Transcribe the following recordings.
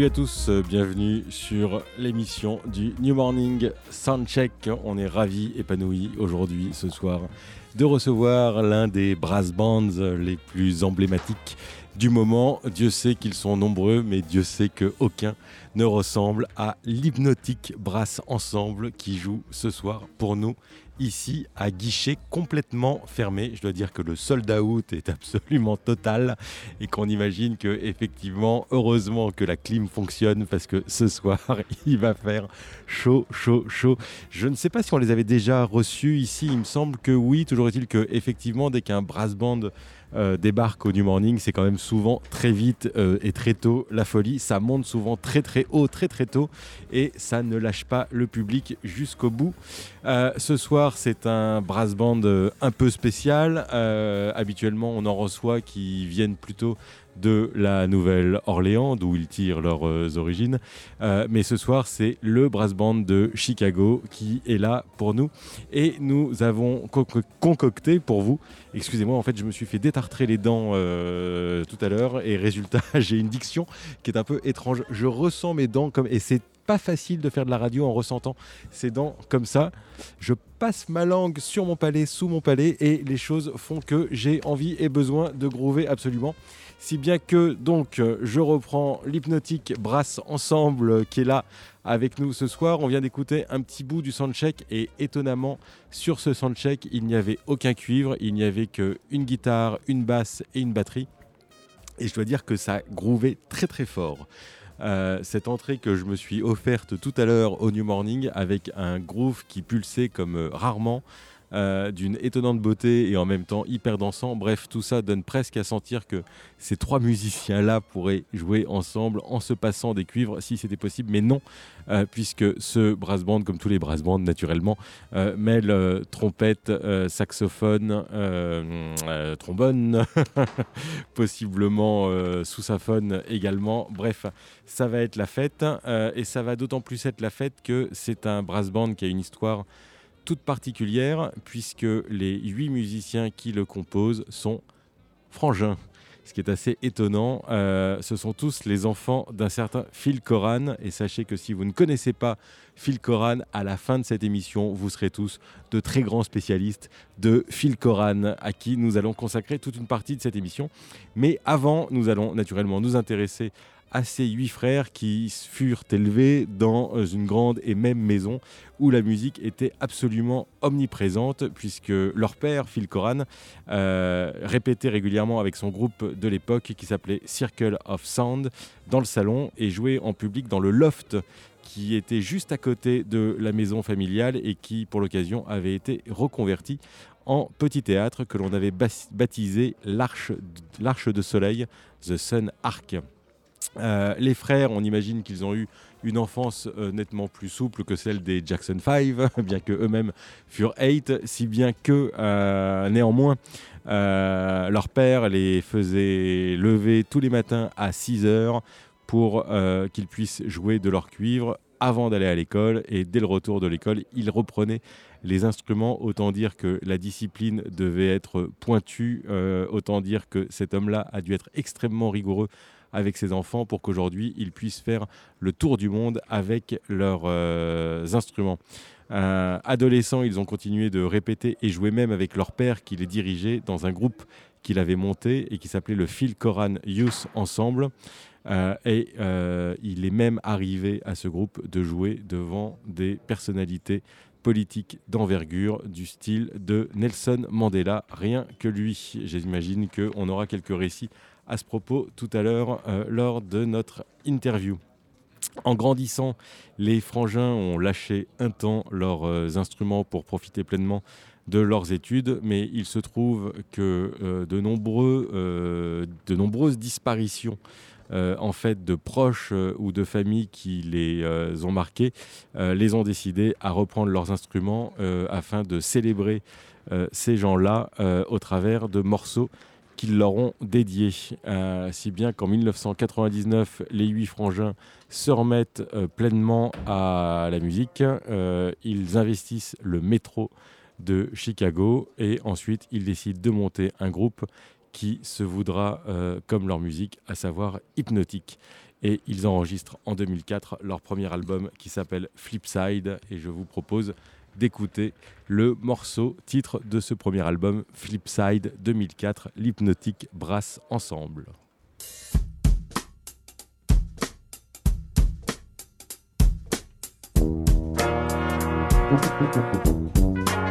Salut à tous, euh, bienvenue sur l'émission du New Morning Soundcheck. On est ravis, épanouis aujourd'hui, ce soir, de recevoir l'un des brass bands les plus emblématiques du moment. Dieu sait qu'ils sont nombreux, mais Dieu sait qu'aucun ne ressemble à l'hypnotique Brass Ensemble qui joue ce soir pour nous ici à guichet complètement fermé. Je dois dire que le sold out est absolument total et qu'on imagine que effectivement, heureusement que la clim fonctionne parce que ce soir, il va faire chaud, chaud, chaud. Je ne sais pas si on les avait déjà reçus ici. Il me semble que oui. Toujours est-il que effectivement, dès qu'un brass band euh, débarque au New Morning, c'est quand même souvent très vite euh, et très tôt la folie. Ça monte souvent très très haut, très très tôt, et ça ne lâche pas le public jusqu'au bout. Euh, ce soir, c'est un brass band un peu spécial. habituellement, on en reçoit qui viennent plutôt de la Nouvelle-Orléans, d'où ils tirent leurs euh, origines. Euh, mais ce soir, c'est le brass band de Chicago qui est là pour nous. Et nous avons concocté pour vous, excusez-moi, en fait, je me suis fait détartrer les dents euh, tout à l'heure, et résultat, j'ai une diction qui est un peu étrange. Je ressens mes dents comme... Et c'est pas facile de faire de la radio en ressentant ces dents comme ça. Je passe ma langue sur mon palais, sous mon palais, et les choses font que j'ai envie et besoin de groover absolument. Si bien que donc euh, je reprends l'hypnotique Brass Ensemble euh, qui est là avec nous ce soir. On vient d'écouter un petit bout du soundcheck et étonnamment sur ce soundcheck il n'y avait aucun cuivre, il n'y avait qu'une guitare, une basse et une batterie. Et je dois dire que ça grouvait très très fort. Euh, cette entrée que je me suis offerte tout à l'heure au New Morning avec un groove qui pulsait comme rarement. Euh, d'une étonnante beauté et en même temps hyper dansant. Bref, tout ça donne presque à sentir que ces trois musiciens-là pourraient jouer ensemble en se passant des cuivres si c'était possible, mais non, euh, puisque ce brass band, comme tous les brass bands naturellement, euh, mêle trompette, saxophone, trombone, possiblement sous-saphone également. Bref, ça va être la fête et ça va d'autant plus être la fête que c'est un brass band qui a une histoire particulière puisque les huit musiciens qui le composent sont frangins. Ce qui est assez étonnant, euh, ce sont tous les enfants d'un certain Phil Coran. Et sachez que si vous ne connaissez pas Phil Coran, à la fin de cette émission, vous serez tous de très grands spécialistes de Phil Coran, à qui nous allons consacrer toute une partie de cette émission. Mais avant, nous allons naturellement nous intéresser à ces huit frères qui furent élevés dans euh, une grande et même maison où la musique était absolument omniprésente puisque leur père, Phil Coran, euh, répétait régulièrement avec son groupe de l'époque qui s'appelait Circle of Sound dans le salon et jouait en public dans le loft qui était juste à côté de la maison familiale et qui, pour l'occasion, avait été reconverti en petit théâtre que l'on avait baptisé l'Arche de Soleil, The Sun Arc. Euh, les frères, on imagine qu'ils ont eu une enfance euh, nettement plus souple que celle des Jackson 5, bien que eux-mêmes furent 8, si bien que euh, néanmoins leur père les faisait lever tous les matins à 6 heures pour qu'ils puissent jouer de leur cuivre avant d'aller à l'école et dès le retour de l'école, ils reprenaient les instruments. Autant dire que la discipline devait être pointue, autant dire que cet homme-là a dû être extrêmement rigoureux avec ses enfants pour qu'aujourd'hui ils puissent faire le tour du monde avec leurs instruments. adolescents, ils ont continué de répéter et jouer même avec leur père qui les dirigeait dans un groupe qu'il avait monté et qui s'appelait le Phil Koran Youth Ensemble. Euh, et euh, il est même arrivé à ce groupe de jouer devant des personnalités politiques d'envergure du style de Nelson Mandela, rien que lui. J'imagine qu'on aura quelques récits à ce propos tout à l'heure euh, lors de notre interview. En grandissant, les frangins ont lâché un temps leurs instruments pour profiter pleinement de leurs études, mais il se trouve que de, nombreux, de nombreuses disparitions euh, en fait de proches euh, ou de familles qui les euh, ont marqués les ont décidés à reprendre leurs instruments afin de célébrer ces gens-là au travers de morceaux qu'ils leur ont dédiés. si bien qu'en 1999, les huit frangins se remettent pleinement à la musique. ils investissent le métro de Chicago et ensuite ils décident de monter un groupe qui se voudra euh, comme leur musique, à savoir hypnotique. Et ils enregistrent en 2004 leur premier album qui s'appelle Flipside. Et je vous propose d'écouter le morceau titre de ce premier album, Flipside 2004, l'hypnotique brasse ensemble.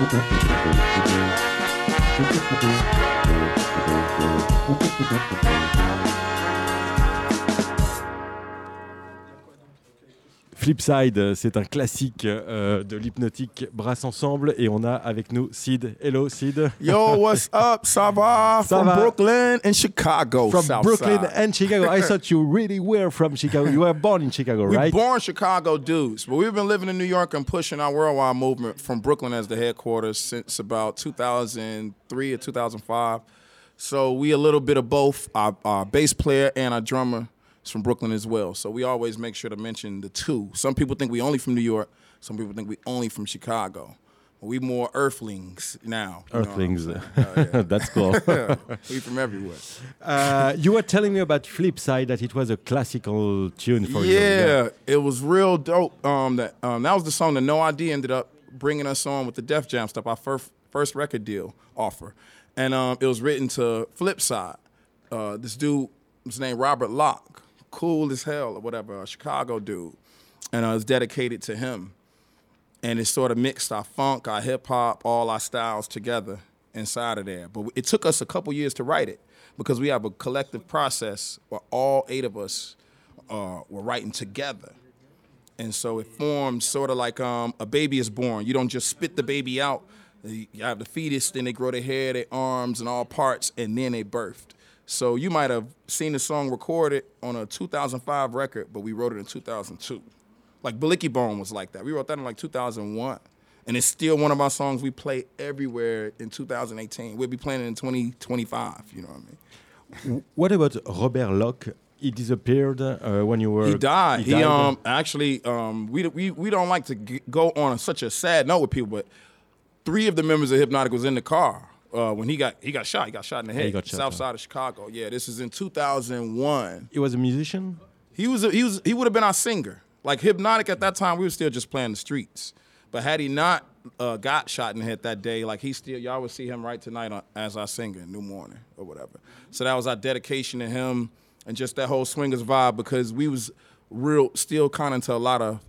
Thank you. Flipside, euh, c'est un classique euh, de l'hypnotique Brass ensemble et on a avec nous Sid. Hello Sid. Yo, what's up? Ça va? Ça from va. Brooklyn and Chicago. From South Brooklyn side. and Chicago. I thought you really were from Chicago. You were born in Chicago, We right? born Chicago dudes, but we've been living in New York and pushing our worldwide movement from Brooklyn as the headquarters since about 2003 or 2005. So we a little bit of both. Our, our bass player and our drummer is from Brooklyn as well. So we always make sure to mention the two. Some people think we only from New York. Some people think we only from Chicago. We more earthlings now. you know what I'm Earthlings. Oh, yeah. That's cool. we from everywhere. uh, you were telling me about Flipside that it was a classical tune for you. yeah, it was real dope. Um, that um, that was the song that No ID ended up bringing us on with the Def Jam stuff, our first first record deal offer, and um, it was written to Flipside. Uh, this dude was named Robert Locke, cool as hell or whatever, a Chicago dude, and it was dedicated to him. And it sort of mixed our funk, our hip hop, all our styles together inside of there. But it took us a couple years to write it because we have a collective process where all eight of us uh, were writing together. And so it forms sort of like um, a baby is born. You don't just spit the baby out. You have the fetus, then they grow their hair, their arms, and all parts, and then they birthed. So you might have seen the song recorded on a 2005 record, but we wrote it in 2002. Like Balicky Bone was like that. We wrote that in like 2001. And it's still one of our songs we play everywhere in 2018. We'll be playing it in 2025, you know what I mean? What about Robert Locke? He disappeared uh, when you were. He died. He, um actually um we we we don't like to g- go on such a sad note with people, but three of the members of Hypnotic was in the car uh, when he got he got shot. He got shot in the head. he South side of Chicago. Yeah, this is in 2001. He was a musician. He was a, he was he would have been our singer. Like Hypnotic at that time, we were still just playing the streets. But had he not uh, got shot in the head that day, like he still y'all would see him right tonight on, as our singer, New Morning or whatever. So that was our dedication to him and just that whole swingers vibe because we was real still kind of into a lot of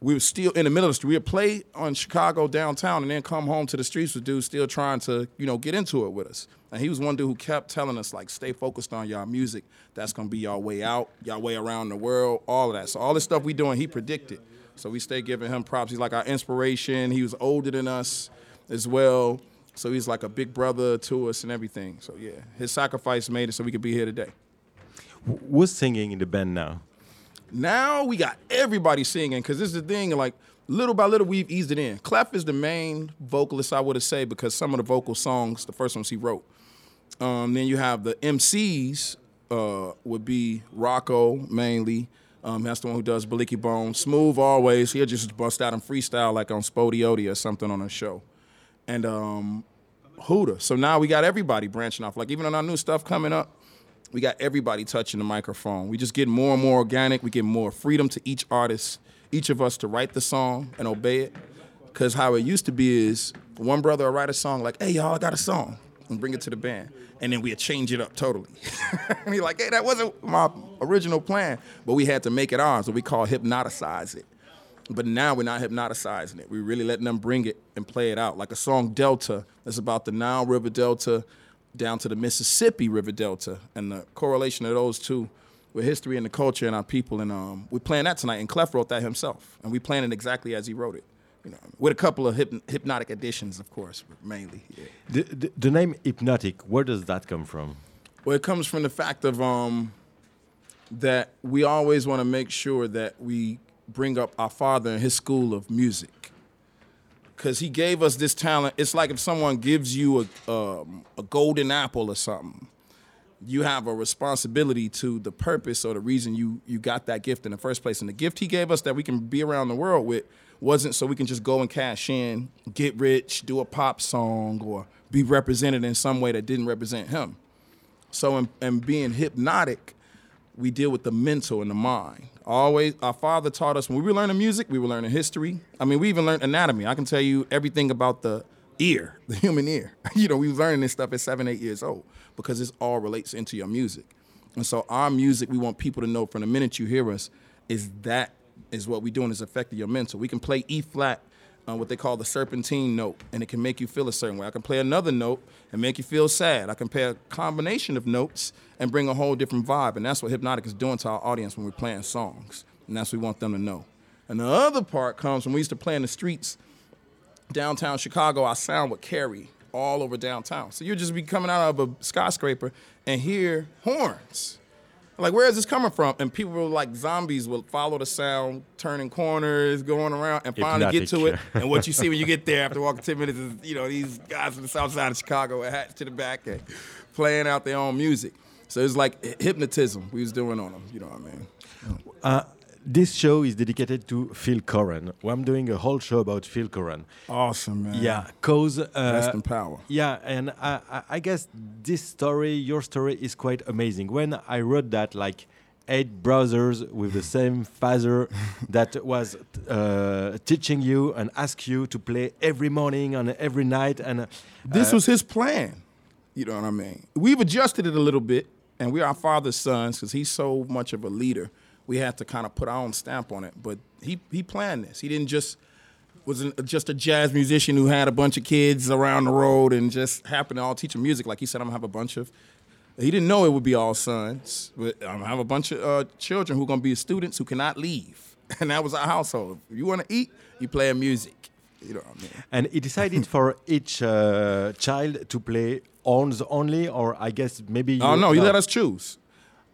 we were still in the middle of the street. We would play on Chicago downtown and then come home to the streets with dudes still trying to, you know, get into it with us. And he was one dude who kept telling us, like, stay focused on y'all music. That's gonna be y'all way out, y'all way around the world, all of that. So all this stuff we doing, he predicted. So we stay giving him props. He's like our inspiration. He was older than us as well. So he's like a big brother to us and everything. So yeah, his sacrifice made it so we could be here today. Wh- Who's singing in the band now? Now we got everybody singing because this is the thing. Like little by little, we've eased it in. Clef is the main vocalist, I would say, because some of the vocal songs, the first ones he wrote. Um, then you have the MCs uh, would be Rocco mainly. Um, that's the one who does Balicky Bone. Smooth always. He'll just bust out and freestyle like on Spodioti or something on a show. And um, Huda. So now we got everybody branching off. Like even on our new stuff coming up, we got everybody touching the microphone. We just get more and more organic. We get more freedom to each artist, each of us to write the song and obey it. Cause how it used to be is one brother will write a song like, "Hey y'all, I got a song," and bring it to the band, and then we'd change it up totally. and he like, "Hey, that wasn't my original plan," but we had to make it ours. What we call hypnoticize it. But now we're not hypnoticizing it. We're really letting them bring it and play it out. Like a song Delta that's about the Nile River Delta down to the Mississippi River Delta and the correlation of those two with history and the culture and our people. And um, we're playing that tonight. And Clef wrote that himself. And we playing it exactly as he wrote it. You know, with a couple of hyp- hypnotic additions, of course, mainly. Yeah. The, the, the name Hypnotic, where does that come from? Well, it comes from the fact of um, that we always want to make sure that we bring up our father and his school of music because he gave us this talent. It's like if someone gives you a um, a golden apple or something, you have a responsibility to the purpose or the reason you you got that gift in the first place. And the gift he gave us that we can be around the world with wasn't so we can just go and cash in, get rich, do a pop song, or be represented in some way that didn't represent him. So in being hypnotic, we deal with the mental and the mind. Always, our father taught us when we were learning music, we were learning history. I mean, we even learned anatomy. I can tell you everything about the ear, the human ear. you know, we was learning this stuff at seven, eight years old because this all relates into your music. And so our music, we want people to know from the minute you hear us, is that is what we're doing is affecting your mental. We can play E flat, uh, what they call the serpentine note, and it can make you feel a certain way. I can play another note and make you feel sad. I can play a combination of notes and bring a whole different vibe. And that's what Hypnotic is doing to our audience when we're playing songs. And that's what we want them to know. And the other part comes when we used to play in the streets downtown Chicago, our sound would carry all over downtown. So you'd just be coming out of a skyscraper and hear horns. Like, where is this coming from? And people were like zombies will follow the sound, turning corners, going around, and finally get to it. and what you see when you get there after walking 10 minutes is, you know, these guys from the south side of Chicago with hats to the back and playing out their own music. So it's like hypnotism we was doing on them, you know what I mean? Uh, this show is dedicated to Phil Cohran. Well, I'm doing a whole show about Phil Cohran. Awesome, man. Yeah, cause uh, rest in power. Yeah, and I, I guess this story, your story, is quite amazing. When I wrote that, like eight brothers with the same father that was uh, teaching you and ask you to play every morning and every night, and uh, this was his plan. You know what I mean? We've adjusted it a little bit, and we're our father's sons because he's so much of a leader we had to kind of put our own stamp on it. But he he planned this. He didn't just wasn't just a jazz musician who had a bunch of kids around the road and just happened to all teach them music. Like he said, I'm gonna have a bunch of. He didn't know it would be all sons, but I'm gonna have a bunch of uh, children who are gonna be students who cannot leave, and that was our household. If you want to eat, you play a music. You know what I mean? And he decided for each uh, child to play horns only, or I guess maybe. Oh no, he let us choose.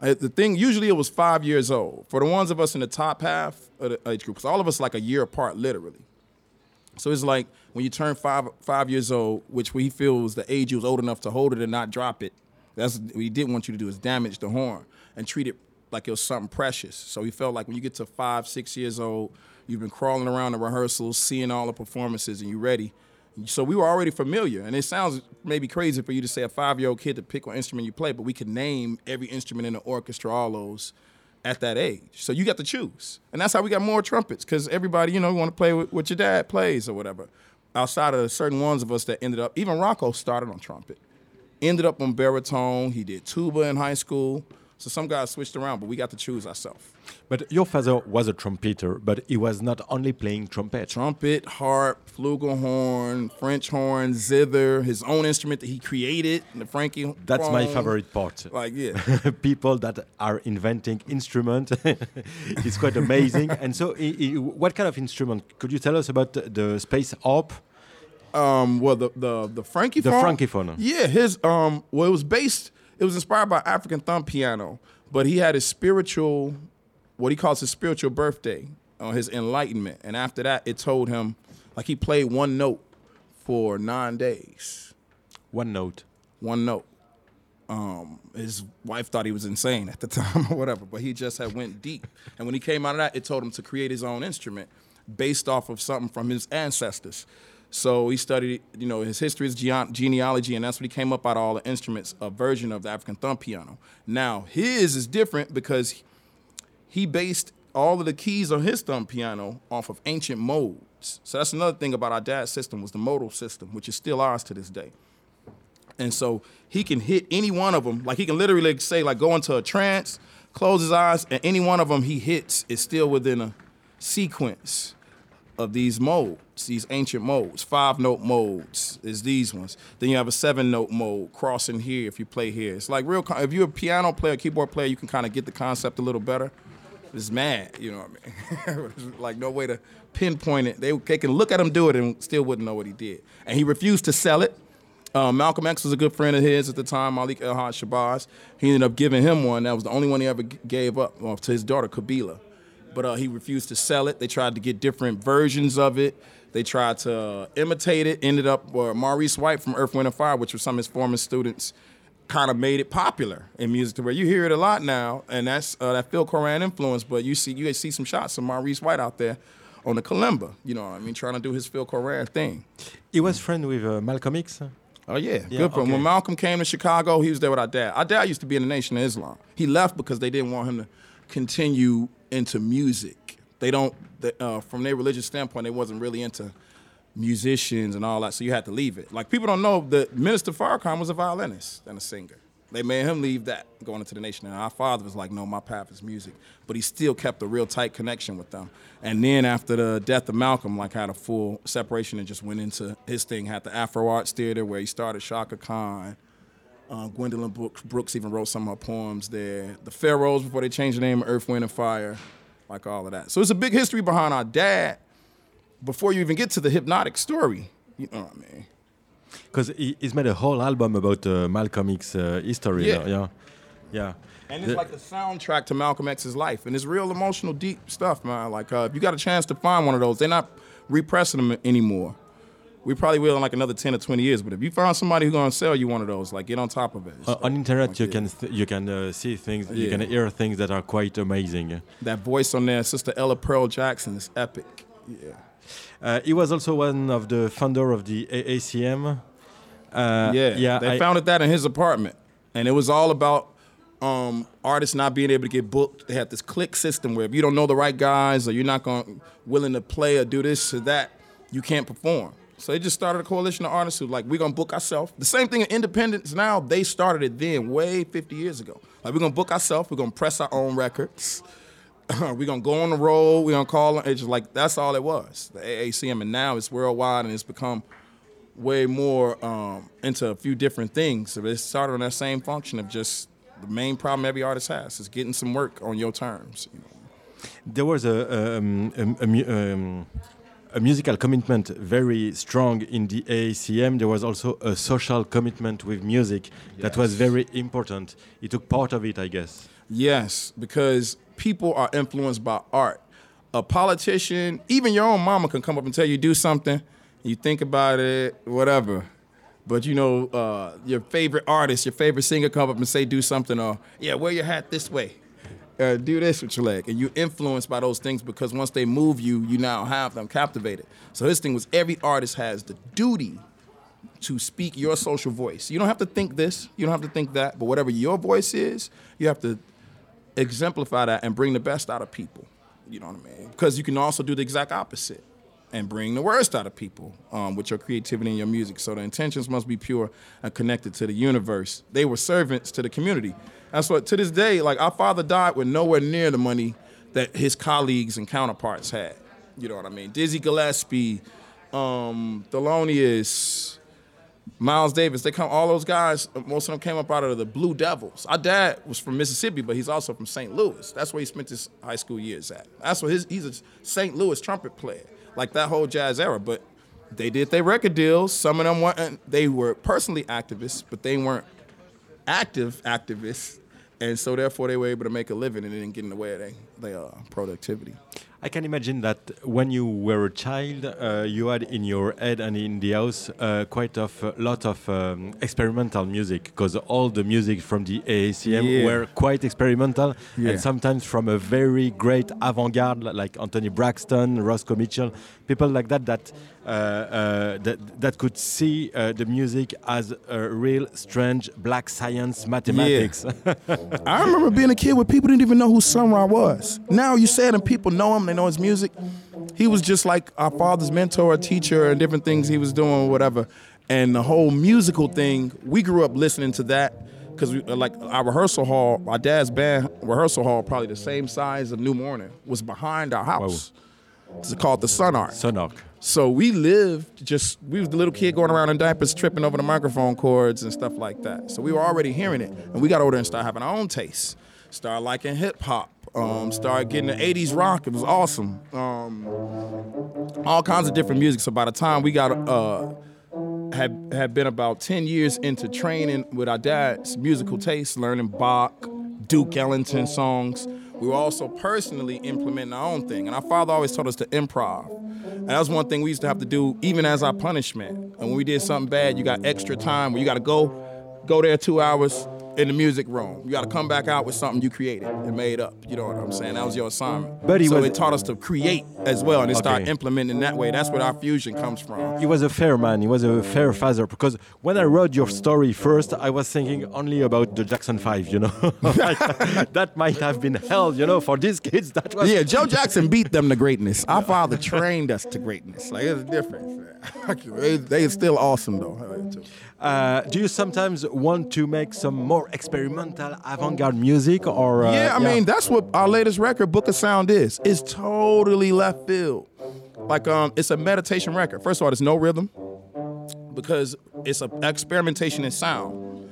Uh, the thing usually it was five years old for the ones of us in the top half of the age group. Because all of us like a year apart, literally. So it's like when you turn five five years old, which we feel was the age you was old enough to hold it and not drop it. That's what he didn't want you to do is damage the horn and treat it like it was something precious. So he felt like when you get to five, six years old, you've been crawling around the rehearsals, seeing all the performances, and you're ready so we were already familiar, and it sounds maybe crazy for you to say a five-year-old kid to pick what instrument you play, but we could name every instrument in the orchestra, all those, at that age. So you got to choose, and that's how we got more trumpets, because everybody, you know, want to play what your dad plays or whatever. Outside of certain ones of us that ended up, even Rocco started on trumpet, ended up on baritone. He did tuba in high school. So some guys switched around, but we got to choose ourselves. But your father was a trumpeter, but he was not only playing trumpet. Trumpet, harp, flugelhorn, French horn, zither, his own instrument that he created, the Frankie. That's my favorite part. Like yeah, people that are inventing instrument. it's quite amazing. and so, he, he, what kind of instrument? Could you tell us about the space harp? Um, well, the the the Frankie. The Frankiphone. Yeah, his um. Well, it was based it was inspired by African thumb piano, but he had his spiritual, what he calls his spiritual birthday, on his enlightenment, and after that, it told him, like he played one note for nine days. One note. One note. Um, his wife thought he was insane at the time or whatever, but he just had went deep. And when he came out of that, it told him to create his own instrument based off of something from his ancestors. So he studied, you know, his history, his genealogy, and that's what he came up out of all the instruments, a version of the African thumb piano. Now, his is different because he based all of the keys on his thumb piano off of ancient modes. So that's another thing about our dad's system was the modal system, which is still ours to this day. And so he can hit any one of them. Like he can literally say, like go into a trance, close his eyes, and any one of them he hits is still within a sequence of these modes, these ancient modes. Five note modes is these ones. Then you have a seven note mode crossing here if you play here. It's like real. If you're a piano player, keyboard player, you can kind of get the concept a little better. It's mad, you know what I mean? like no way to pinpoint it. They, they can look at him do it and still wouldn't know what he did. And he refused to sell it. Uh, Malcolm X was a good friend of his at the time, Malik El Haj Shabazz. He ended up giving him one. That was the only one he ever gave up well, to his daughter, Qubilah. But uh, he refused to sell it. They tried to get different versions of it. They tried to uh, imitate it. Ended up, uh, Maurice White from Earth, Wind, and Fire, which was some of his former students, kind of made it popular in music to where you hear it a lot now, and that's uh, that Phil Cohran influence. But you see, you see some shots of Maurice White out there on the kalimba. You know what I mean? Trying to do his Phil Cohran thing. He was friend with uh, Malcolm X. Oh yeah, Yeah, good for him. okay. When Malcolm came to Chicago, he was there with our dad. Our dad used to be in the Nation of Islam. He left because they didn't want him to continue into music. They don't, they, uh, from their religious standpoint, they wasn't really into musicians and all that. So you had to leave it. Like people don't know that Minister Farrakhan was a violinist and a singer. They made him leave that going into the nation. And our father was like, no, my path is music. But he still kept a real tight connection with them. And then after the death of Malcolm, like had a full separation and just went into his thing. Had the Afro Arts Theater where he started Chaka Khan. Uh, Gwendolyn Brooks, Brooks even wrote some of her poems there. The Pharaohs before they changed the name Earth, Wind, and Fire, like all of that. So it's a big history behind our dad before you even get to the hypnotic story. You know what I mean? Because he's made a whole album about uh, Malcolm X uh, history. Yeah. yeah. Yeah. And it's The- like the soundtrack to Malcolm X's life, and it's real emotional, deep stuff, man. Like uh, if you got a chance to find one of those, they're not repressing them anymore. We probably will in like another ten or twenty years. But if you find somebody who's gonna sell you one of those, like get on top of it. Uh, on internet, you yeah. can th- you can uh, see things, you can hear things that are quite amazing. that voice on there, Sister Ella Pearl Jackson, is epic. Yeah. Uh, he was also one of the founder of the AACM. Uh, Yeah, yeah. They I- founded that in his apartment, and it was all about um, artists not being able to get booked. They had this click system where if you don't know the right guys or you're not going willing to play or do this or that, you can't perform. So they just started a coalition of artists who like we're gonna book ourselves. The same thing in independence now. They started it then, way 50 years ago. Like we're gonna book ourselves. We're gonna press our own records. we're gonna go on the road. We're gonna call. It's just like that's all it was. The AACM, and now it's worldwide and it's become way more um, into a few different things. So it started on that same function of just the main problem every artist has is getting some work on your terms. You know? there was a, um, a, a, mu- um, a musical commitment very strong in the AACM. There was also a social commitment with music that was very important. He took part of it, I guess. Yes, because people are influenced by art. A politician, even your own mama, can come up and tell you do something. You think about it, whatever. But you know, uh, your favorite artist, your favorite singer, come up and say do something, or yeah, wear your hat this way, uh, do this with your leg, and you're influenced by those things because once they move you, you now have them captivated. So his thing was every artist has the duty to speak your social voice. You don't have to think this, you don't have to think that, but whatever your voice is, you have to exemplify that and bring the best out of people. You know what I mean? Because you can also do the exact opposite and bring the worst out of people um, with your creativity and your music. So the intentions must be pure and connected to the universe. They were servants to the community. That's what to this day, like our father died with nowhere near the money that his colleagues and counterparts had. You know what I mean? Dizzy Gillespie, um, Thelonious, Miles Davis, they come, all those guys, most of them came up out of the Blue Devils. Our dad was from Mississippi, but he's also from St. Louis. That's where he spent his high school years at. That's what his, he's a St. Louis trumpet player, like that whole jazz era. But they did their record deals. Some of them weren't, they were personally activists, but they weren't active activists. And so therefore they were able to make a living and didn't get in the way of their, their uh, productivity. I can imagine that when you were a child, uh, you had in your head and in the house uh, quite a lot of um, experimental music because all the music from the AACM Yeah. were quite experimental Yeah. and sometimes from a very great avant-garde like Anthony Braxton, Roscoe Mitchell, people like that that uh, uh, Uh, uh, that, that could see uh, the music as a real strange black science mathematics. I remember being a kid where people didn't even know who Sun Ra was. Now you say it and people know him, they know his music. He was just like our father's mentor, a teacher, and different things he was doing, whatever. And the whole musical thing, we grew up listening to that because uh, like our rehearsal hall, our dad's band rehearsal hall, probably the same size of New Morning, was behind our house. It's called the Sun Art. Sonark. So we lived just we was the little kid going around in diapers tripping over the microphone cords and stuff like that. So we were already hearing it. And we got older and started having our own tastes. Started liking hip hop. Um, started getting the 80s rock. It was awesome. Um, all kinds of different music. So by the time we got uh, had had been about ten years into training with our dad's musical taste, learning Bach, Duke Ellington songs. We were also personally implementing our own thing, and our father always taught us to improv. And that was one thing we used to have to do, even as our punishment. And when we did something bad, you got extra time where you got to go, go there two hours, in the music room. You got to come back out with something you created and made up. You know what I'm saying? That was your assignment. But he so was- it taught us to create as well and start Okay. implementing that way. That's where our fusion comes from. He was a fair man. He was a fair father. Because when I read your story first, I was thinking only about the Jackson Five. You know, that might have been hell. You know, for these kids, that was Yeah, Joe Jackson beat them to greatness. Our father trained us to greatness. Like there's a difference. they, they still awesome though. Uh, do you sometimes want to make some more experimental avant-garde music, or uh, yeah, I mean that's what our latest record, Book of Sound, is. It's totally left field. Like um, it's a meditation record. First of all, there's no rhythm because it's an experimentation in sound.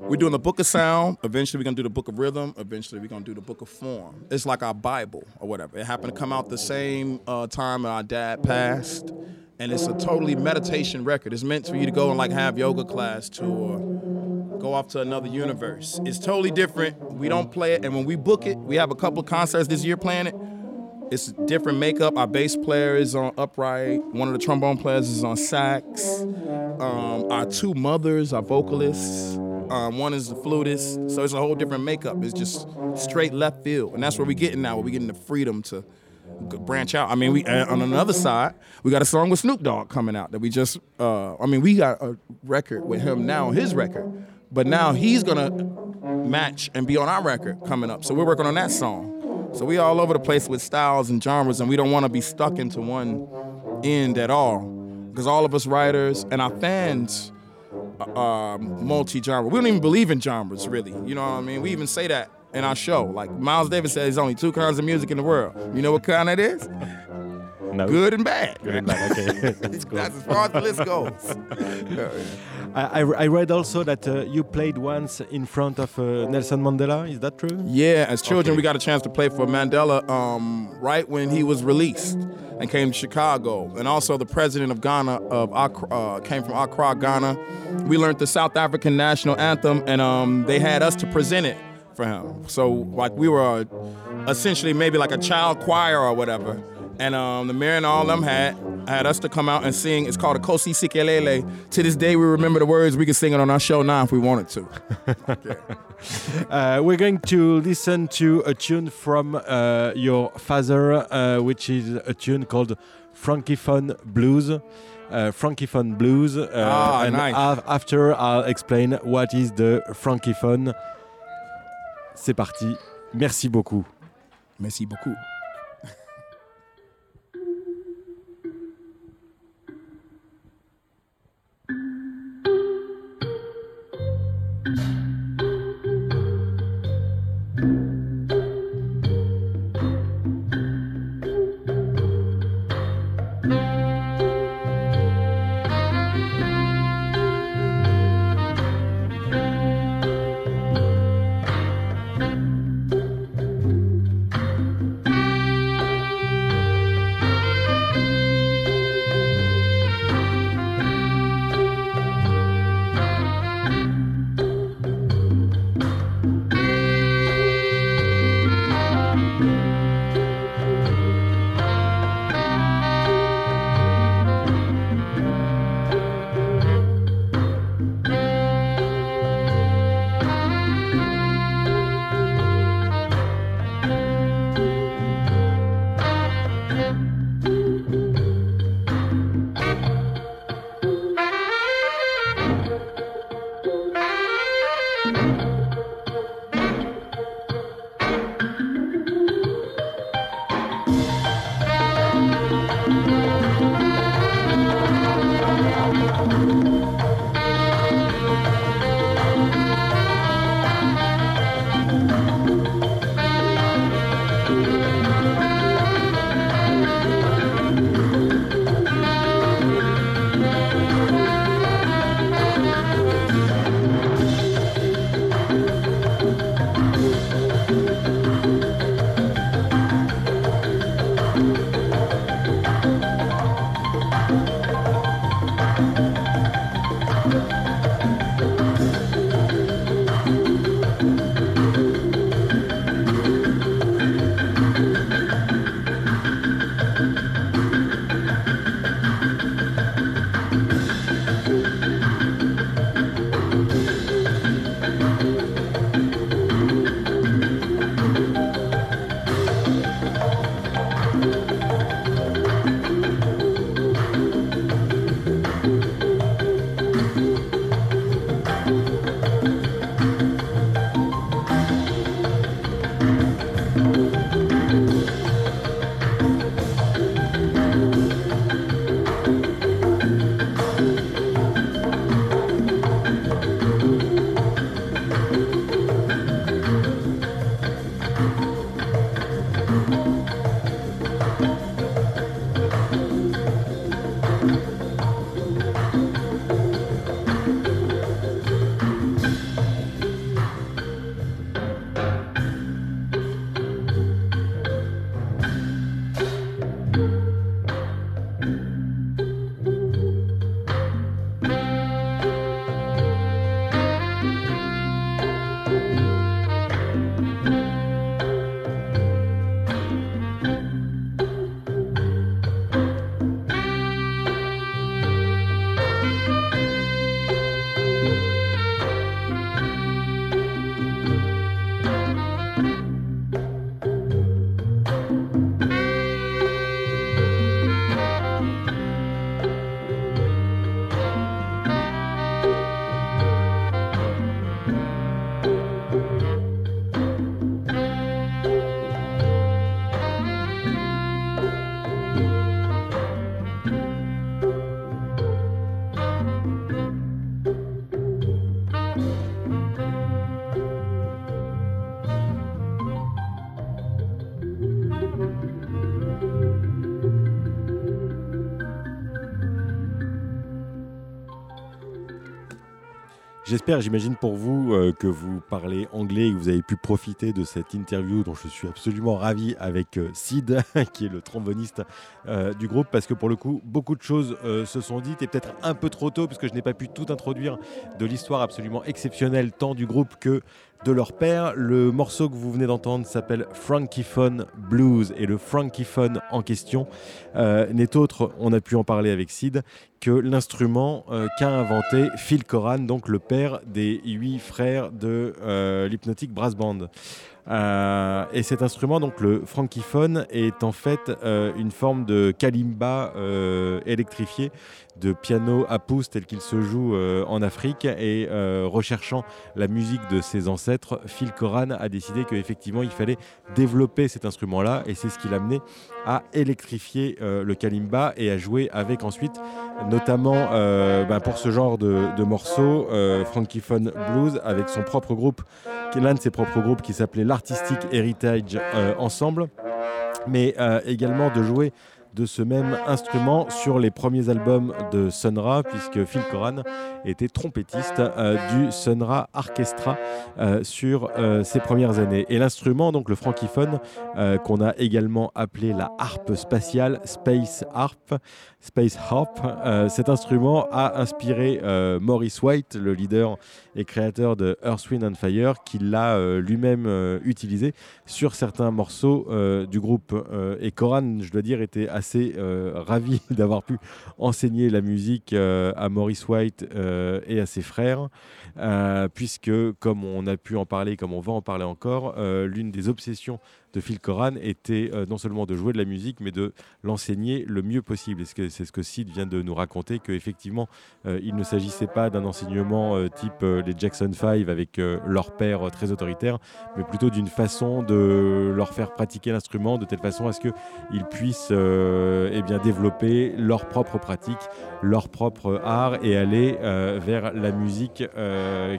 We're doing the Book of Sound. Eventually, we're gonna do the Book of Rhythm. Eventually, we're gonna do the Book of Form. It's like our Bible or whatever. It happened to come out the same uh, time our dad passed, and it's a totally meditation record. It's meant for you to go and like have yoga class to or go off to another universe. It's totally different. We don't play it, and when we book it, we have a couple concerts this year playing it. It's different makeup. Our bass player is on upright. One of the trombone players is on sax. Um, our two mothers are vocalists. Um, one is the flutist. So it's a whole different makeup. It's just straight left field, and that's where we're getting now. We're getting the freedom to branch out. I mean, we uh, on another side, we got a song with Snoop Dogg coming out that we just. Uh, I mean, we got a record with him now, his record, but now he's gonna match and be on our record coming up. So we're working on that song. So we all over the place with styles and genres, and we don't want to be stuck into one end at all, because all of us writers and our fans are multi-genre. We don't even believe in genres, really. You know what I mean? We even say that in our show. Like Miles Davis said, there's only two kinds of music in the world. You know what kind that is? no. Good and bad. Good and bad, okay. That's cool. That's as far as the list goes. I, I, I read also that uh, you played once in front of uh, Nelson Mandela. Is that true? Yeah, as children, Okay. we got a chance to play for Mandela um, right when he was released and came to Chicago. And also, the president of Ghana of Accra, uh, came from Accra, Ghana. We learned the South African national anthem, and um, they had us to present it for him. So, like, we were essentially maybe like a child choir or whatever. And um, the mayor and all of them had had us to come out and sing. It's called a Kosi Sikelele. To this day, we remember the words. We can sing it on our show now if we wanted to. Uh, we're going to listen to a tune from uh, your father, uh, which is a tune called Frankiphone Blues. Uh, Frankiphone Blues. Uh, Ah, and nice. af- after, I'll explain what is the Frankiphone. C'est parti. Merci beaucoup. Merci beaucoup. J'imagine pour vous euh, que vous parlez anglais et que vous avez pu profiter de cette interview dont je suis absolument ravi avec euh, Sid, qui est le tromboniste euh, du groupe, parce que pour le coup, beaucoup de choses se sont dites et peut-être un peu trop tôt, puisque je n'ai pas pu tout introduire de l'histoire absolument exceptionnelle tant du groupe que de leur père. Le morceau que vous venez d'entendre s'appelle Frankyphone Blues et le Frankyphone en question n'est autre, on a pu en parler avec Sid, que l'instrument qu'a inventé Phil Coran, donc le père des huit frères de euh, l'Hypnotic Brass Band. Euh, et cet instrument, donc le frankyphone, est en fait euh, une forme de kalimba électrifié de piano à pouce tel qu'il se joue en Afrique. Et recherchant la musique de ses ancêtres, Phil Coran a décidé qu'effectivement il fallait développer cet instrument-là. Et c'est ce qui l'a amené à électrifier le kalimba et à jouer avec ensuite notamment euh, ben, pour ce genre de, de morceaux, euh, Frankyphone Blues avec son propre groupe, l'un de ses propres groupes qui s'appelait l'Artistic Heritage euh, Ensemble, mais également de jouer de ce même instrument sur les premiers albums de Sun puisque Phil Coran était trompettiste euh, du Sun Ra Orchestra euh, sur euh, ses premières années. Et l'instrument, donc le frankyphone, qu'on a également appelé la harpe spatiale, Space Harp, Space Harp, cet instrument a inspiré Maurice White, le leader et créateur de Earth, Wind and Fire, qui l'a lui-même utilisé sur certains morceaux du groupe. et Coran, je dois dire, était ravi d'avoir pu enseigner la musique à Maurice White euh, et à ses frères, euh, puisque, comme on a pu en parler, comme on va en parler encore, euh, l'une des obsessions de Phil Coran était euh, non seulement de jouer de la musique, mais de l'enseigner le mieux possible. C'est ce, que Sid vient de nous raconter, qu'effectivement, euh, il ne s'agissait pas d'un enseignement euh, type les Jackson 5 avec leur père très autoritaire, mais plutôt d'une façon de leur faire pratiquer l'instrument de telle façon à ce qu'ils puissent eh bien, développer leur propre pratique, leur propre art et aller vers la musique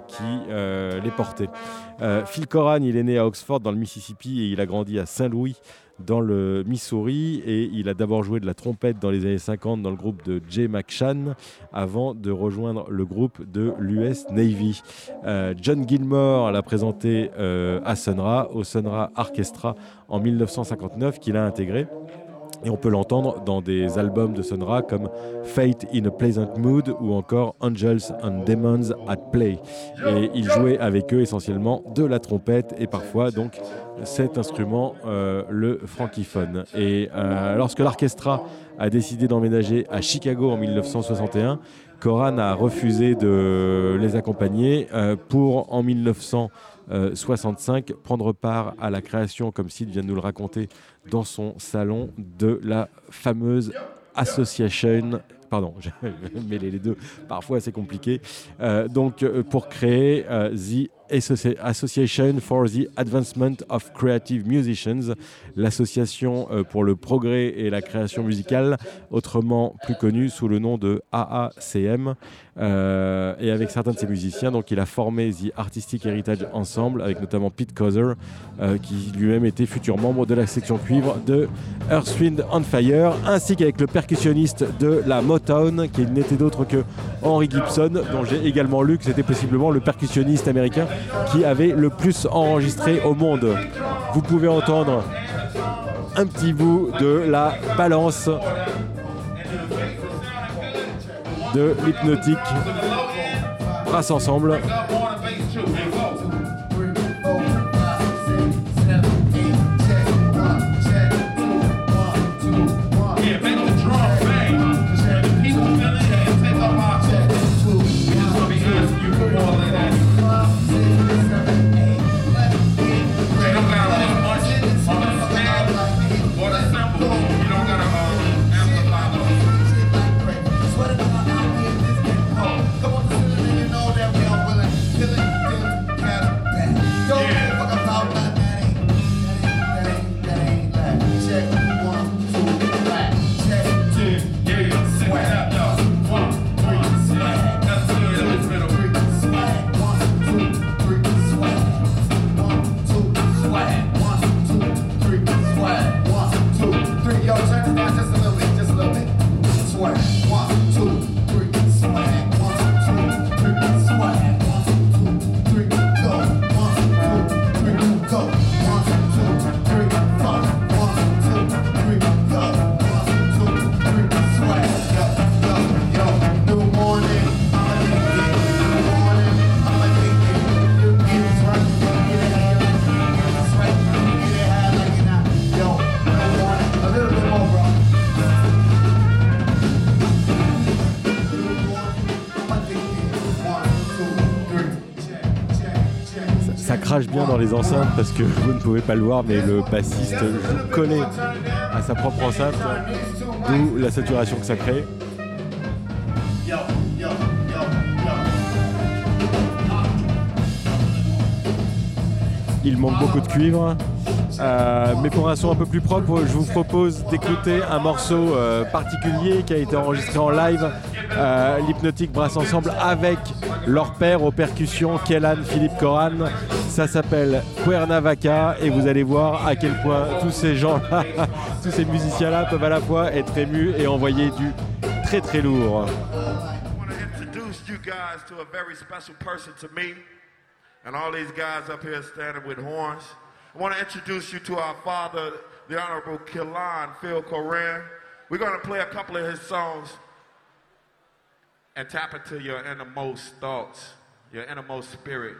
qui les portait. Phil Coran, il est né à Oxford dans le Mississippi et il a grandi à Saint-Louis dans le Missouri et il a d'abord joué de la trompette dans les années 50 dans le groupe de Jay McShann avant de rejoindre le groupe de l'US Navy. Euh, John Gilmore l'a présenté euh, à Sunra, au Sunra Orchestra en 1959 qu'il a intégré. Et on peut l'entendre dans des albums de Sonra comme Fate in a Pleasant Mood ou encore Angels and Demons at Play. Et il jouait avec eux essentiellement de la trompette et parfois donc cet instrument, euh, le frankyphone. Et euh, lorsque l'orchestra a décidé d'emménager à Chicago en 1961, Coran a refusé de les accompagner euh, pour en 1965 prendre part à la création, comme Sid vient de nous le raconter, dans son salon de la fameuse Association pardon, j'ai mêlé les deux, parfois c'est compliqué. donc, pour créer The Association for the Advancement of Creative Musicians, l'association euh, pour le progrès et la création musicale, autrement plus connue sous le nom de AACM. Euh, et avec certains de ses musiciens, donc il a formé The Artistic Heritage Ensemble, avec notamment Pete Cozer, euh, qui lui-même était futur membre de la section cuivre de Earth, Wind and Fire, ainsi qu'avec le percussionniste de la Motown, qui n'était d'autre que Henry Gibson, dont j'ai également lu que c'était possiblement le percussionniste américain qui avait le plus enregistré au monde. Vous pouvez entendre un petit bout de la balance de l'hypnotique. Brasse ensemble. Les enceintes parce que vous ne pouvez pas le voir, mais le bassiste joue collé à sa propre enceinte, d'où la saturation que ça crée. Il manque beaucoup de cuivre. Euh, mais pour un son un peu plus propre, je vous propose d'écouter un morceau euh, particulier qui a été enregistré en live. Euh, L'Hypnotique brasse ensemble avec leur père aux percussions, Kellan Philippe Coran. Ça s'appelle Cuernavaca et vous allez voir à quel point tous ces gens-là, tous ces musiciens-là peuvent à la fois être émus et envoyer du très très lourd. and all these guys up here standing with horns. I want to introduce you to our father, the Honorable Killan Phil Coran. We're going to play a couple of his songs and tap into your innermost thoughts, your innermost spirit,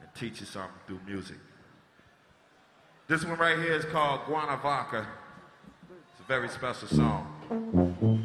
and teach you something through music. This one right here is called Cuernavaca. It's a very special song.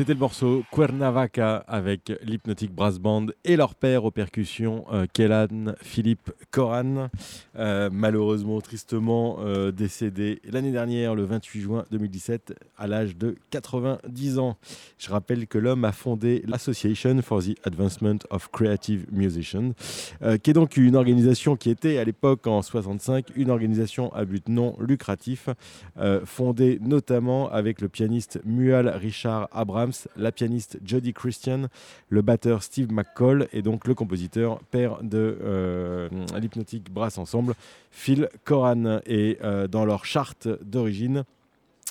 C'était le morceau Cuernavaca avec l'Hypnotic Brass Band et leur père aux percussions, euh, Kellan Philippe Coran, euh, malheureusement, tristement euh, décédé l'année dernière, le 28 juin 2017, à l'âge de 90 ans. Je rappelle que l'homme a fondé l'Association for the Advancement of Creative Musicians, qui est donc une organisation qui était à l'époque en 65 une organisation à but non lucratif, fondée notamment avec le pianiste Mual Richard La pianiste Jody Christian, le batteur Steve McCall et donc le compositeur père de euh, l'Hypnotic Brass Ensemble, Phil Coran. Et euh, dans leur charte d'origine,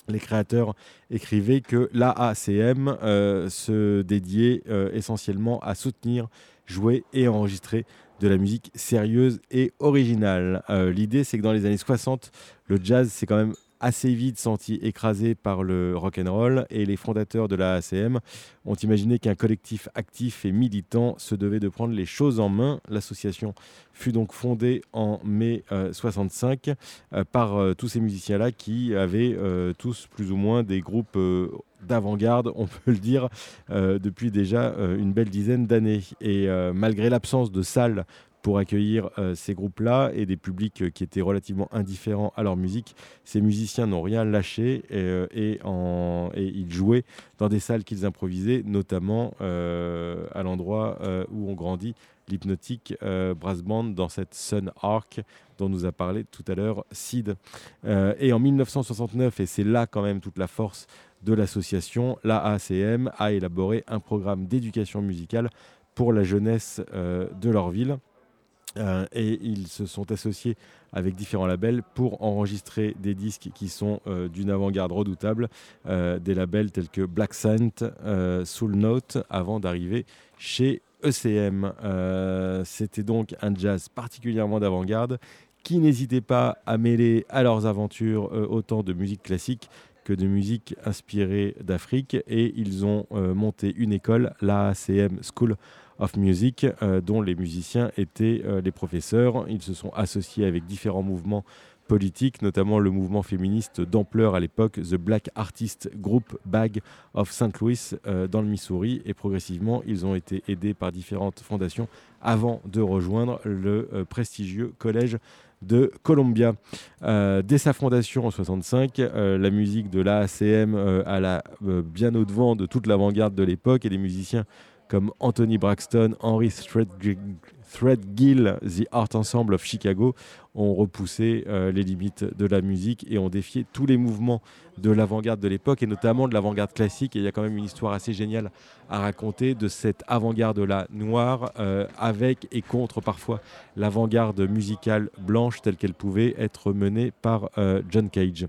les créateurs écrivaient que l'AACM euh, se dédiait essentiellement à soutenir, jouer et enregistrer de la musique sérieuse et originale. L'idée, c'est que dans les années 60, le jazz, c'est quand même assez vite senti écrasé par le rock and roll et les fondateurs de la ACM ont imaginé qu'un collectif actif et militant se devait de prendre les choses en main. L'association fut donc fondée en mai 65 euh, euh, par euh, tous ces musiciens-là qui avaient tous plus ou moins des groupes d'avant-garde, on peut le dire, depuis déjà une belle dizaine d'années. Et malgré l'absence de salles pour accueillir euh, ces groupes-là et des publics euh, qui étaient relativement indifférents à leur musique. Ces musiciens n'ont rien lâché euh, et, ils jouaient dans des salles qu'ils improvisaient, notamment à l'endroit où on grandit, l'hypnotique brass band dans cette Sun Arc dont nous a parlé tout à l'heure Sid. et en 1969, et c'est là quand même toute la force de l'association, l'AACM a élaboré un programme d'éducation musicale pour la jeunesse de leur ville. Euh, et ils se sont associés avec différents labels pour enregistrer des disques qui sont euh, d'une avant-garde redoutable, euh, des labels tels que Black Saint, Soul Note, avant d'arriver chez ECM. C'était donc un jazz particulièrement d'avant-garde qui n'hésitait pas à mêler à leurs aventures autant de musique classique que de musique inspirée d'Afrique et ils ont monté une école, l'ACM School of Music, euh, dont les musiciens étaient euh, les professeurs. Ils se sont associés avec différents mouvements politiques, notamment le mouvement féministe d'ampleur à l'époque, The Black Artist Group Bag of St. Louis euh, dans le Missouri. Et progressivement, ils ont été aidés par différentes fondations avant de rejoindre le prestigieux collège de Columbia. dès sa fondation en 65, la musique de l'AACM à la bien au-devant de toute l'avant-garde de l'époque et les musiciens comme Anthony Braxton, Henry Threadgill, The Art Ensemble of Chicago, ont repoussé euh, les limites de la musique et ont défié tous les mouvements de l'avant-garde de l'époque et notamment de l'avant-garde classique. Il y a quand même une histoire assez géniale à raconter de cette avant-garde-là noire euh, avec et contre parfois l'avant-garde musicale blanche telle qu'elle pouvait être menée par euh, John Cage.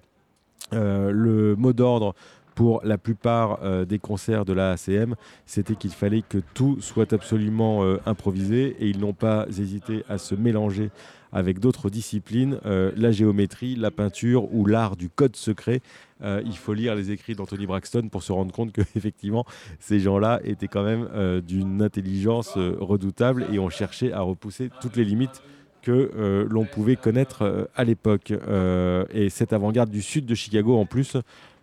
le mot d'ordre pour la plupart euh, des concerts de la ACM, c'était qu'il fallait que tout soit absolument euh, improvisé et ils n'ont pas hésité à se mélanger avec d'autres disciplines, euh, la géométrie, la peinture ou l'art du code secret. il faut lire les écrits d'Anthony Braxton pour se rendre compte que effectivement ces gens-là étaient quand même d'une intelligence redoutable et ont cherché à repousser toutes les limites que l'on pouvait connaître à l'époque. et cette avant-garde du sud de Chicago, en plus,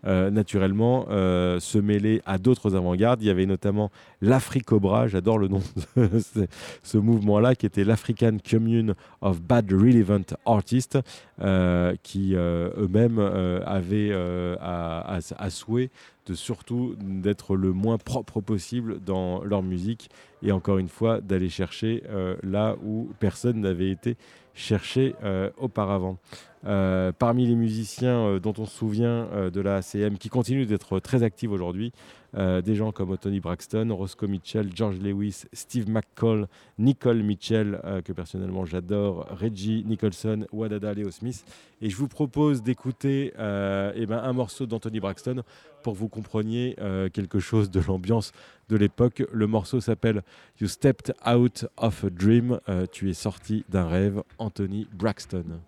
euh, naturellement euh, se mêler à d'autres avant-gardes. Il y avait notamment l'Africobra, j'adore le nom de ce mouvement-là, qui était l'African Commune of Bad Relevant Artists, euh, qui eux-mêmes avaient à, souhait de surtout d'être le moins propre possible dans leur musique et encore une fois d'aller chercher là où personne n'avait été cherché auparavant. Euh, parmi les musiciens euh, dont on se souvient euh, de la ACM, qui continuent d'être très actifs aujourd'hui, des gens comme Tony Braxton, Roscoe Mitchell, George Lewis, Steve McCall, Nicole Mitchell, que personnellement j'adore, Reggie Nicholson, Wadada Leo Smith. Et je vous propose d'écouter eh ben, un morceau d'Anthony Braxton pour que vous compreniez quelque chose de l'ambiance de l'époque. Le morceau s'appelle You Stepped Out of a Dream. tu es sorti d'un rêve, Anthony Braxton.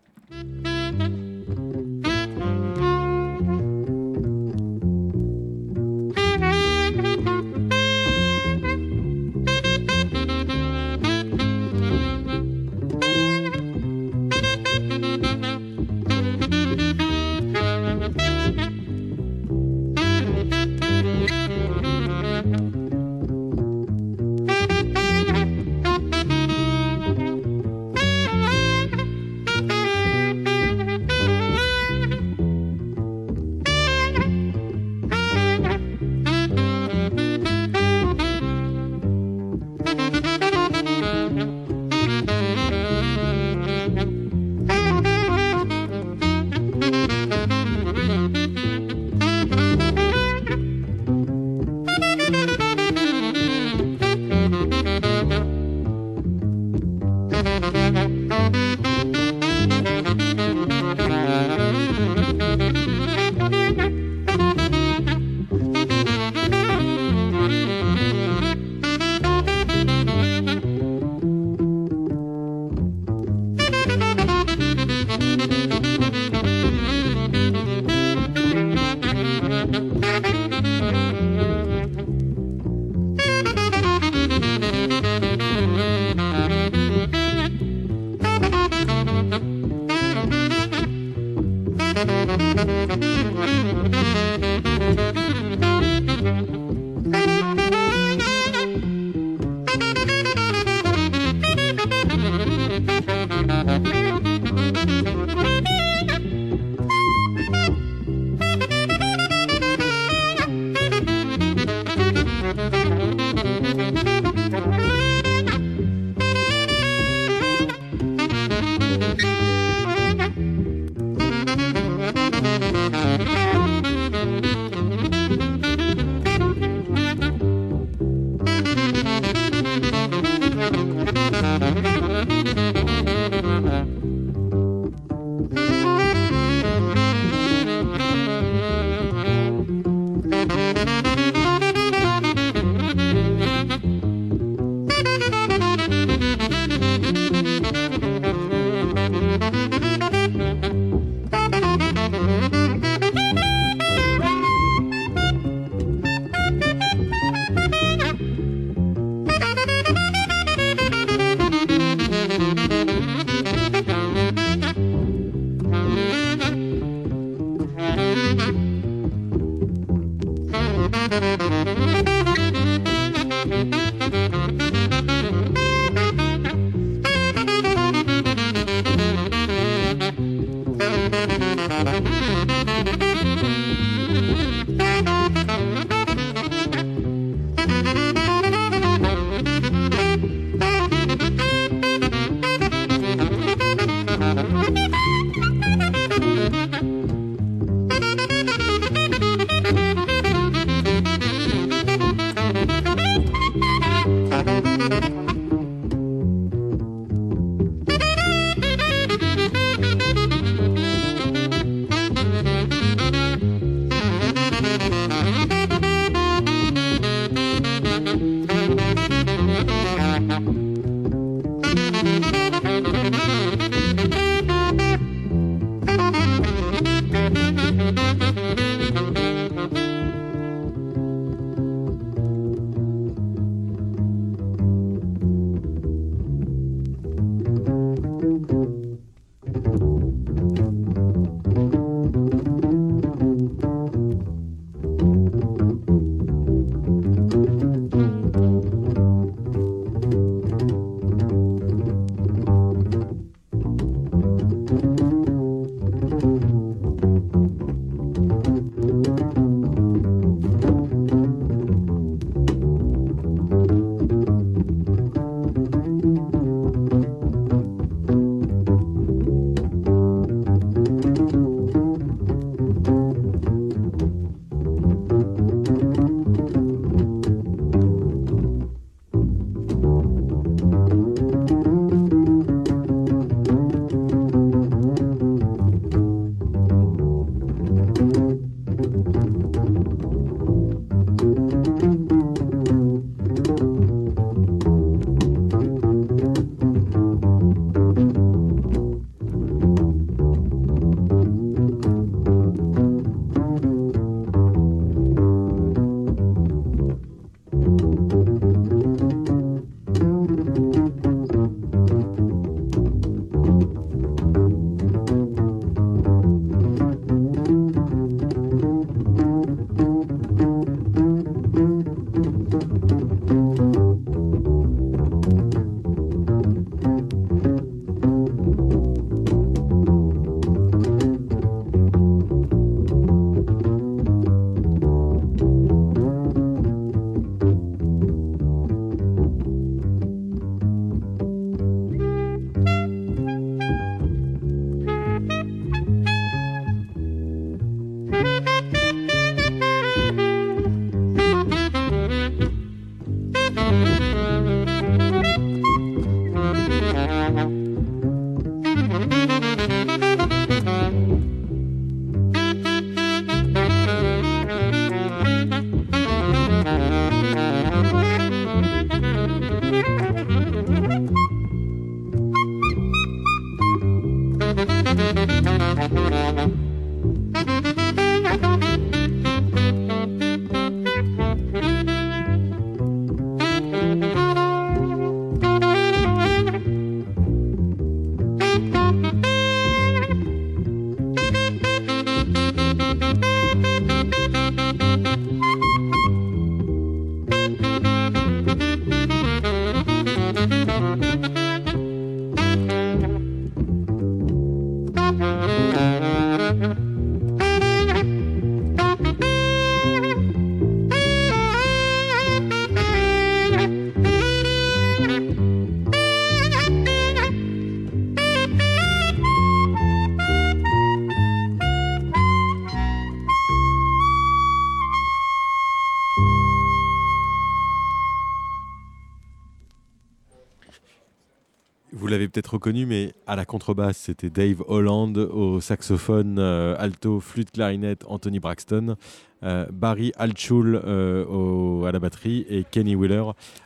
Peut-être reconnu, mais à la contrebasse, c'était Dave Holland, au saxophone, euh, alto, flûte, clarinette, Anthony Braxton, euh, Barry Altschul euh, à la batterie et Kenny Wheeler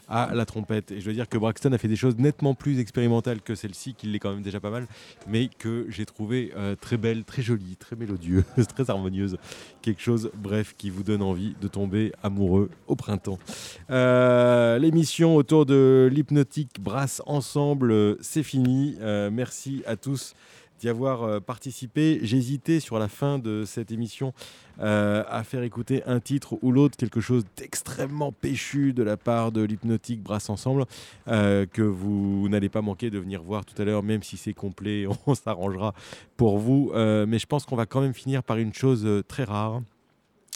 à la trompette. Et je dois dire que Braxton a fait des choses nettement plus expérimentales que celle-ci, qui l'est quand même déjà pas mal, mais que j'ai trouvé très belle, très jolie, très mélodieuse, très harmonieuse. Quelque chose, bref, qui vous donne envie de tomber amoureux au printemps. L'émission autour de l'hypnotique brasse ensemble, c'est fini. merci à tous d'y avoir euh, participé. J'hésitais sur la fin de cette émission euh, à faire écouter un titre ou l'autre, quelque chose d'extrêmement péchu de la part de l'hypnotique Brasse Ensemble, euh, que vous n'allez pas manquer de venir voir tout à l'heure, même si c'est complet, on s'arrangera pour vous. mais je pense qu'on va quand même finir par une chose très rare,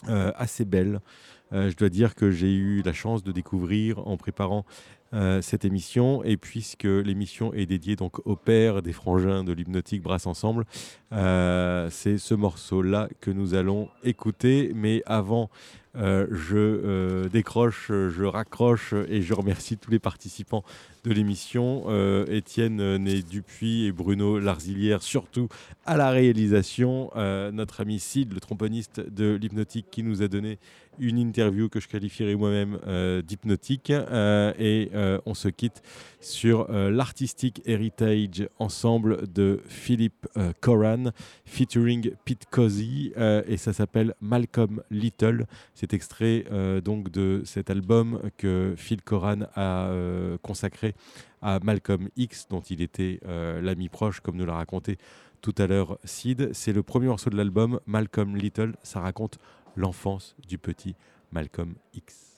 assez belle. je dois dire que j'ai eu la chance de découvrir en préparant euh, cette émission. Et puisque l'émission est dédiée donc au père des frangins de l'hypnotique Brasse Ensemble, euh, c'est ce morceau-là que nous allons écouter. Mais avant, euh, je décroche, je raccroche et je remercie tous les participants de l'émission. Étienne Né Dupuis et Bruno Larzilière, surtout à la réalisation. notre ami Sid, le tromboniste de l'hypnotique, qui nous a donné une interview que je qualifierais moi-même euh, d'hypnotique. Euh, et euh, on se quitte sur l'artistic heritage ensemble de Philippe Coran, featuring Pete Cozy, et ça s'appelle Malcolm Little. C'est extrait donc de cet album que Phil Coran a consacré à Malcolm X, dont il était l'ami proche, comme nous l'a raconté tout à l'heure Sid. C'est le premier morceau de l'album, Malcolm Little. Ça raconte l'enfance du petit Malcolm X.